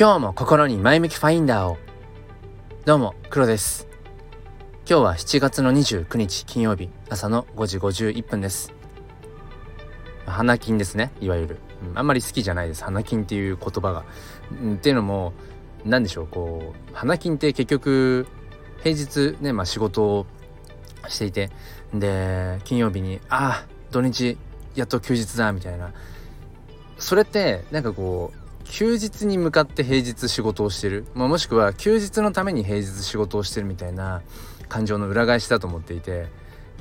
今日も心に前向きファインダーを。どうも黒です。今日は7月の29日金曜日。朝の5時51分です。花金ですね。いわゆる、うん、あんまり好きじゃないです。花金っていう言葉が、うん、っていうのも何でしょう。こう花金って結局平日ねまあ仕事をしていてで金曜日にああ土日やっと休日だみたいな。それってなんかこう休日に向かって平日仕事をしてる、まあ、もしくは休日のために平日仕事をしてるみたいな感情の裏返しだと思っていて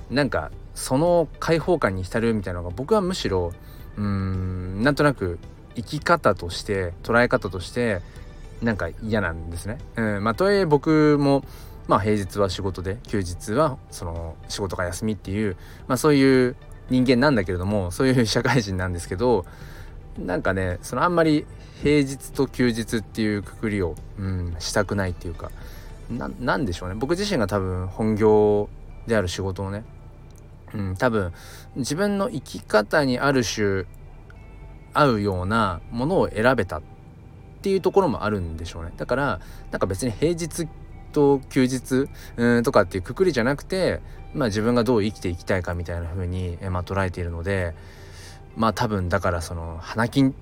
なんかその解放感に浸るみたいなのが僕はむしろうーんなんとなく生き方として捉え方としてなんか嫌なんですね。うん、まあとはいえ僕もまあ平日は仕事で休日はその仕事が休みっていうまあそういう人間なんだけれどもそういう社会人なんですけどなんかねそのあんまり平日と休日っていうくくりを、うん、したくないっていうかなんでしょうね。僕自身が多分本業である仕事をね、うん、多分自分の生き方にある種合うようなものを選べたっていうところもあるんでしょうね。だからなんか別に平日と休日うんとかっていうくくりじゃなくて、まあ、自分がどう生きていきたいかみたいな風に、まあ、捉えているのでまあ多分だからその花金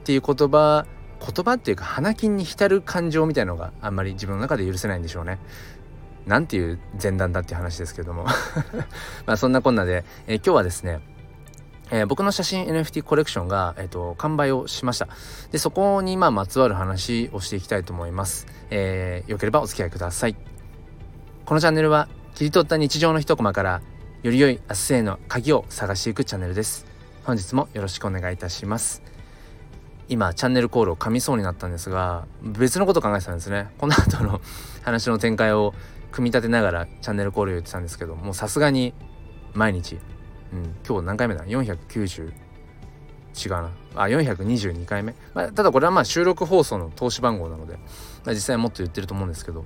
っていう言葉言葉っていうか花金に浸る感情みたいのがあんまり自分の中で許せないんでしょうね。なんていう前段だっていう話ですけども まあそんなこんなで、えー、今日はですねえー、僕の写真 NFT コレクションが、えーと、完売をしました。で、そこにまあまつわる話をしていきたいと思います。えー、よければお付き合いください。このチャンネルは切り取った日常の一コマからより良い明日への鍵を探していくチャンネルです。本日もよろしくお願いいたします。今チャンネルコールを噛みそうになったんですが別のこと考えてたんですね。この後の 話の展開を組み立てながらチャンネルコールを言ってたんですけどもうさすがに毎日、うん、今日何回目だ？490違うな。あ422回目、まあ、ただこれはまあ収録放送の投資番号なので、まあ、実際もっと言ってると思うんですけど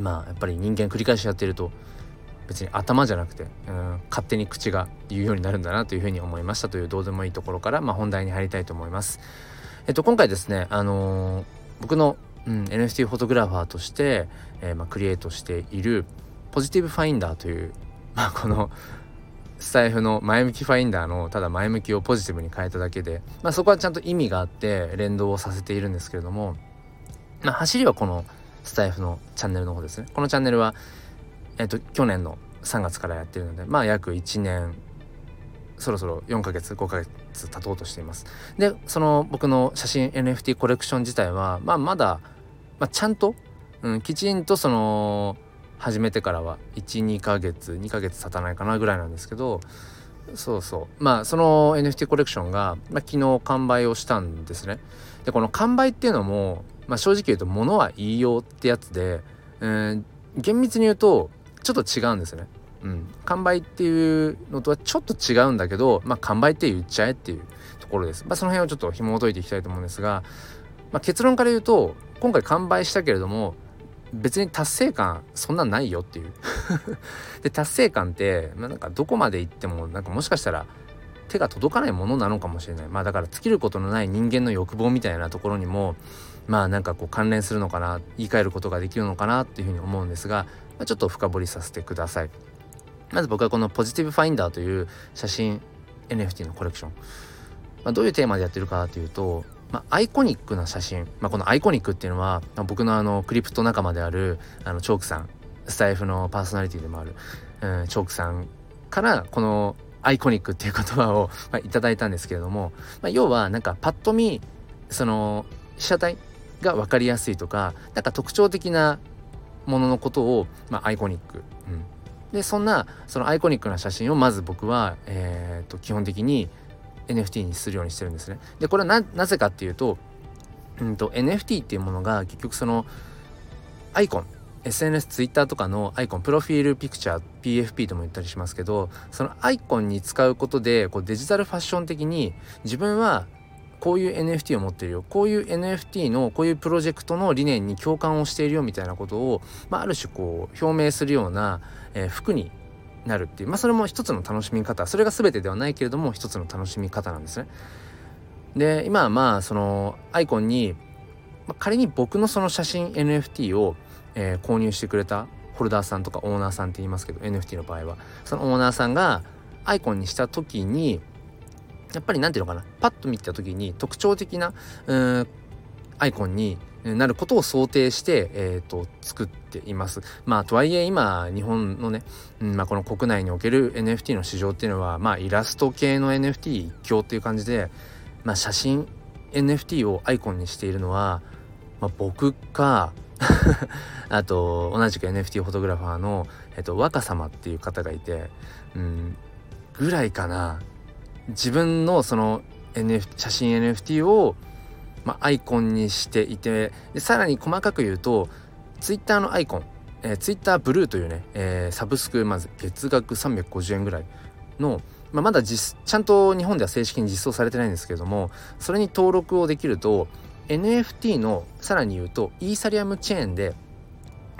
まあやっぱり人間繰り返しやってると別に頭じゃなくて、うん、勝手に口が言うようになるんだなというふうに思いましたというどうでもいいところから、まあ、本題に入りたいと思います。えっと、今回ですね、あのー、僕の、うん、NFT フォトグラファーとして、えー、まあ、クリエイトしているポジティブファインダーという、まあ、このスタイフの前向きファインダーのただ前向きをポジティブに変えただけで、まあ、そこはちゃんと意味があって連動をさせているんですけれども、まあ、走りはこのスタイフのチャンネルの方ですね。このチャンネルはえっと、去年の3月からやってるのでまあ約1年そろそろ4ヶ月5ヶ月経とうとしています。でその僕の写真 NFT コレクション自体はまあまだ、まあ、ちゃんと、うん、きちんとその始めてからは12ヶ月2ヶ月経たないかなぐらいなんですけどそうそう。まあその NFT コレクションが、まあ、昨日完売をしたんですね。でこの完売っていうのも、まあ、正直言うと物は言いようってやつで、うん、厳密に言うとちょっと違うんですね。うん、完売っていうのとはちょっと違うんだけど、まあ、完売って言っちゃえっていうところです。まあ、その辺をちょっと紐解いていきたいと思うんですが、まあ、結論から言うと今回完売したけれども別に達成感そんなんないよっていう で達成感って、まあ、なんかどこまで行ってもなんかもしかしたら手が届かないものなのかもしれないまあだから尽きることのない人間の欲望みたいなところにもまあなんかこう関連するのかな言い換えることができるのかなっていうふうに思うんですが、ちょっと深掘りさせてください。まず僕はこのポジティブファインダーという写真 NFT のコレクション、まあ、どういうテーマでやってるかというと、まあ、アイコニックな写真、まあ、このアイコニックっていうのは、まあ、僕のあのクリプト仲間であるあのチョークさん。スタエフのパーソナリティでもある、うん、チョークさんからこのアイコニックっていう言葉を、まあ、いただいたんですけれども、まあ、要はなんかパッと見その被写体が分かりやすいとかなんか特徴的なもののことを、まあ、アイコニック、うん、でそんなそのアイコニックな写真をまず僕は、えーと、基本的に NFT にするようにしてるんですね。でこれはなぜかっていうと,、うんと、NFT っていうものが結局そのアイコン。SNS、Twitter とかのアイコン、プロフィールピクチャー、PFP とも言ったりしますけど、そのアイコンに使うことで、こうデジタルファッション的に自分はこういう NFT を持ってるよこういう NFT のこういうプロジェクトの理念に共感をしているよみたいなことを、まあ、ある種こう表明するような、えー、服になるっていう、まあ、それも一つの楽しみ方それが全てではないけれども一つの楽しみ方なんですね。で今はまあそのアイコンにまあ、仮に僕のその写真 NFT を、えー、購入してくれたホルダーさんとかオーナーさんって言いますけど NFT の場合はそのオーナーさんがアイコンにした時にやっぱり何ていうのかなパッと見た時に特徴的なうんアイコンになることを想定して、えーと、作っています。まあとはいえ今日本のね、うんまあ、この国内における NFT の市場っていうのはまあイラスト系の NFT 一強っていう感じで、まあ、写真 NFT をアイコンにしているのは、まあ、僕か あと同じく NFT フォトグラファーの、えっと、若様っていう方がいて、うん、ぐらいかな自分のその NF 写真 NFT を、まあ、アイコンにしていてでさらに細かく言うと Twitter のアイコン、えー、Twitter ブルーというね、えー、サブスクまず月額350円ぐらいの、まあ、まだ実ちゃんと日本では正式に実装されてないんですけれどもそれに登録をできると NFT のさらに言うとイーサリアムチェーンで、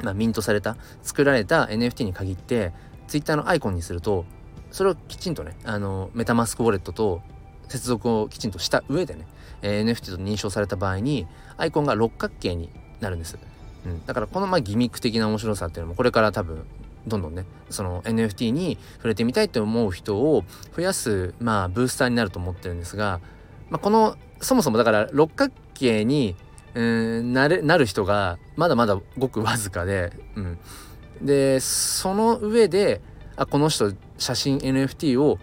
まあ、ミントされた作られた NFT に限って Twitter のアイコンにするとそれをきちんとねあのメタマスクウォレットと接続をきちんとした上でね、えー、NFT と認証された場合にアイコンが六角形になるんです、うん、だからこのまあギミック的な面白さっていうのもこれから多分どんどんねその NFT に触れてみたいと思う人を増やすまあブースターになると思ってるんですが、まあ、このそもそもだから六角形にうんなれなる人がまだまだごくわずかで、うん、でその上であこの人写真 NFT を、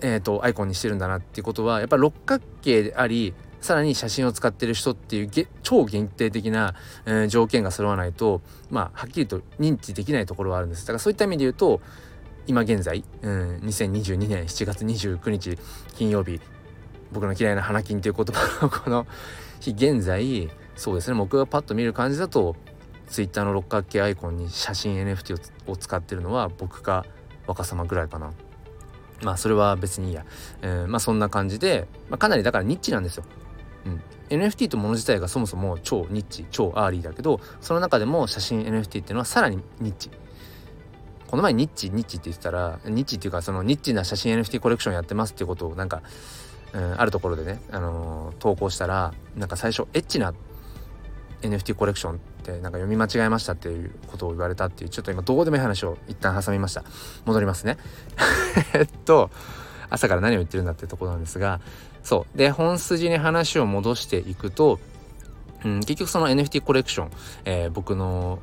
えーと、アイコンにしてるんだなっていうことはやっぱ六角形でありさらに写真を使ってる人っていう超限定的な、えー、条件が揃わないとまあはっきりと認知できないところはあるんです。だからそういった意味で言うと今現在、うん、2022年7月29日金曜日僕の嫌いな花金という言葉の この日現在そうですね僕がパッと見る感じだと Twitter の六角形アイコンに写真 NFT を使ってるのは僕か若様ぐらいかな。まあそれは別にいいや、えー、まあそんな感じで、まあ、かなりだからニッチなんですよ、うん、NFT ともの自体がそもそも超ニッチ超アーリーだけどその中でも写真 NFT っていうのはさらにニッチ。この前ニッチニッチって言ってたらニッチっていうかそのニッチな写真 NFT コレクションやってますっていうことをなんかうん、あるところでね、あのー、投稿したらなんか最初エッチな NFT コレクションてなんか読み間違えましたっていうことを言われたっていうちょっと今どうでもいい話を一旦挟みました。戻りますね。えっと朝から何を言ってるんだってところなんですがそう。で本筋に話を戻していくと、うん、結局その NFT コレクション、えー、僕の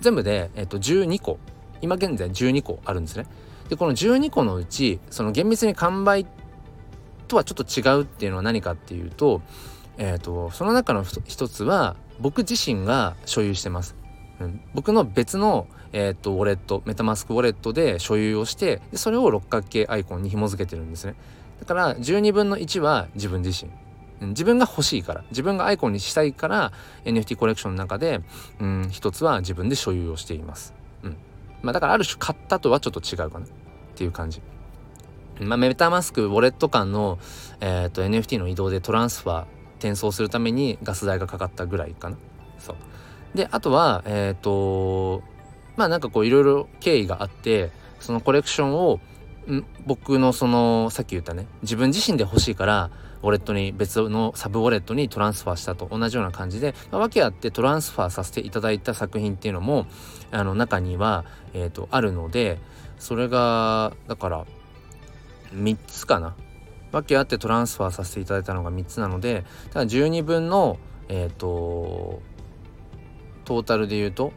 全部で、えっと、12個。今現在12個あるんですね。でこの12個のうちその厳密に完売とはちょっと違うっていうのは何かっていうと,、えーと、その中の一つは僕自身が所有してます。うん、僕の別の、えーと、ウォレットメタマスクウォレットで所有をしてでそれを六角形アイコンに紐付けてるんですね。だから12分の1は自分自身。自分が欲しいから。自分がアイコンにしたいから NFT コレクションの中で、うん、一つは自分で所有をしています、うん。まあ、だからある種買ったとはちょっと違うかな。っていう感じ。まあ、メタマスクウォレット間の、えーと、NFT の移動でトランスファー転送するためにガス代がかかったぐらいかな。そうであとはえっ、ー、とまあなんかこういろいろ経緯があってそのコレクションをん僕のそのさっき言ったね自分自身で欲しいからウォレットに別のサブウォレットにトランスファーしたと同じような感じで、まあ、訳あってトランスファーさせていただいた作品っていうのもあの中には、えーとあるのでそれがだから3つかな訳あってトランスファーさせていただいたのが3つなのでただ12分のえっ、ー、とトータルで言うと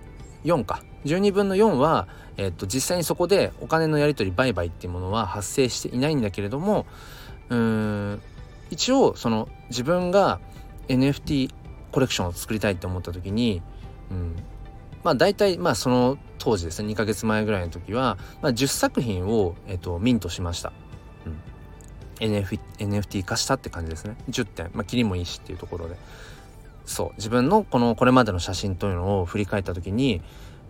4か12分の4は、えーと、実際にそこでお金のやり取り売買っていうものは発生していないんだけれどもうん一応その自分が NFT コレクションを作りたいって思った時に、うん、まあ大体まあその当時ですね2ヶ月前ぐらいの時は、まあ、10作品を、えーとミントしました。NFT, NFT 化したって感じですね。10点。まあ切りもいいしっていうところで。そう。自分のこのこれまでの写真というのを振り返った時に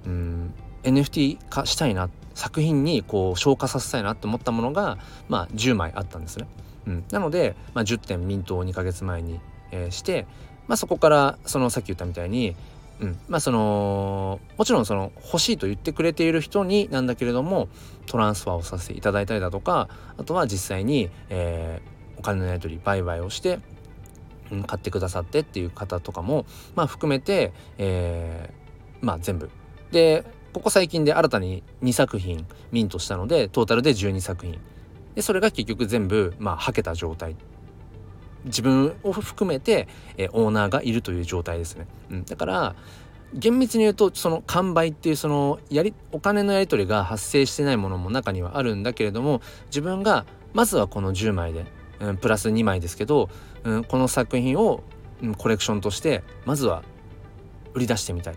うん NFT 化したいな作品にこう消化させたいなって思ったものがまあ10枚あったんですね、うん、なので、まあ、10点ミントを2ヶ月前に、えー、して、まあ、そこからそのさっき言ったみたいにうん、まあそのもちろんその欲しいと言ってくれている人になんだけれどもトランスファーをさせていただいたりだとかあとは実際に、えー、お金のやり取り売買をして、うん、買ってくださってっていう方とかも、まあ、含めて、えー、まあ全部。でここ最近で新たに2作品ミントしたのでトータルで12作品。でそれが結局全部まあはけた状態。自分を含めて、えー、オーナーがいるという状態ですね、うん、だから厳密に言うとその完売っていうそのやりお金のやり取りが発生してないものも中にはあるんだけれども自分がまずはこの10枚で、うん、プラス2枚ですけど、うん、この作品を、うん、コレクションとしてまずは売り出してみたい、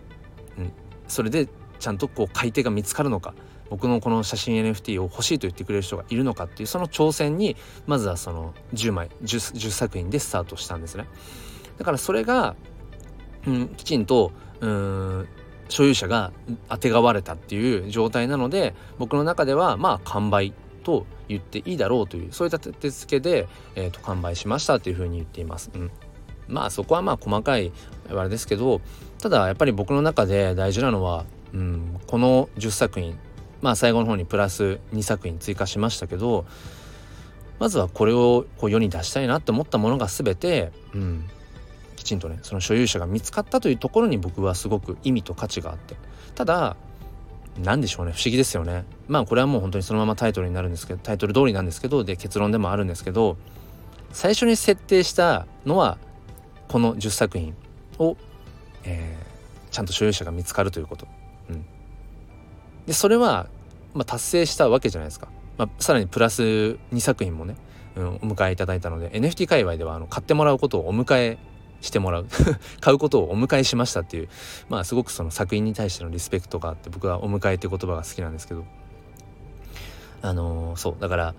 うん、それでちゃんとこう買い手が見つかるのか。僕のこの写真 NFT を欲しいと言ってくれる人がいるのかっていうその挑戦にまずはその10枚 10, 10作品でスタートしたんですねだからそれが、うん、きちんとうん所有者があてがわれたっていう状態なので僕の中ではまあ完売と言っていいだろうというそういった手付けで、えーと、完売しましたというふうに言っています。うん、まあそこはまあ細かいあれですけどただやっぱり僕の中で大事なのは、うん、この10作品まあ最後の方にプラス2作品追加しましたけどまずはこれをこう世に出したいなって思ったものが全て、うん、きちんとねその所有者が見つかったというところに僕はすごく意味と価値があってただ何でしょうね不思議ですよねまあこれはもう本当にそのままタイトルになるんですけどタイトル通りなんですけどで結論でもあるんですけど最初に設定したのはこの10作品を、えー、ちゃんと所有者が見つかるということ。でそれは、まあ、達成したわけじゃないですか。まあ、さらにプラス2作品もね、うん、お迎えいただいたので NFT 界隈ではあの買ってもらうことをお迎えしてもらう。買うことをお迎えしましたっていうまあすごくその作品に対してのリスペクトがあって僕はお迎えって言葉が好きなんですけど。あのー、そうだから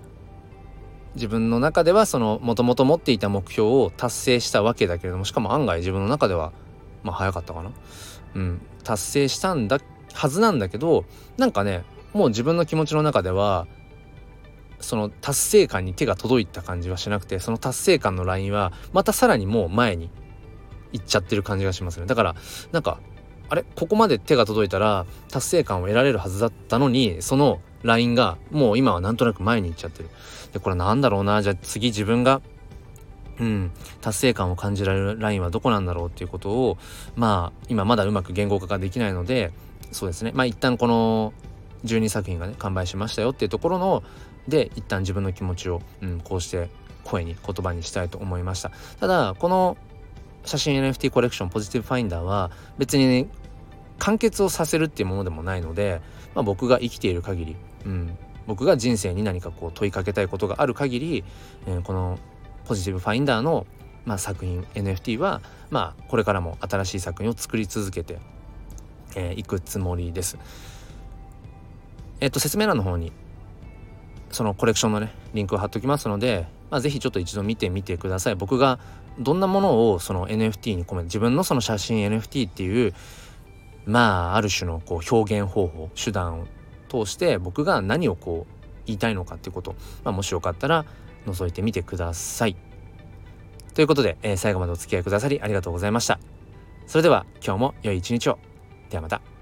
自分の中ではそのもともと持っていた目標を達成したわけだけれどもしかも案外自分の中ではまあ早かったかな。うん達成したんだはずなんだけどなんかねもう自分の気持ちの中ではその達成感に手が届いた感じはしなくてその達成感のラインはまたさらにもう前にいっちゃってる感じがしますね。だからなんかあれ？ここまで手が届いたら達成感を得られるはずだったのにそのラインがもう今はなんとなく前に行っちゃってる。でこれなんだろうな？じゃあ次自分がうん達成感を感じられるラインはどこなんだろうっていうことをまあ今まだうまく言語化ができないのでそうですね。まあ一旦この12作品がね完売しましたよっていうところので一旦自分の気持ちを、うん、こうして声に言葉にしたいと思いました。ただこの写真 NFT コレクションポジティブファインダーは別に、ね、完結をさせるっていうものでもないので、まあ、僕が生きている限り、うん、僕が人生に何かこう問いかけたいことがある限り、えー、このポジティブファインダーの、まあ、作品 NFT は、まあ、これからも新しい作品を作り続けて、えー、くつもりです。えっ、と説明欄の方にそのコレクションのねリンクを貼っておきますので、まあ、是非ちょっと一度見てみてください僕がどんなものをその NFT に込めて自分のその写真 NFT っていうまあある種のこう表現方法手段を通して僕が何をこう言いたいのかっていうこと、まあ、もしよかったら覗いてみてください。ということで、えー、最後までお付き合いくださりありがとうございました。それでは今日も良い一日を。ではまた。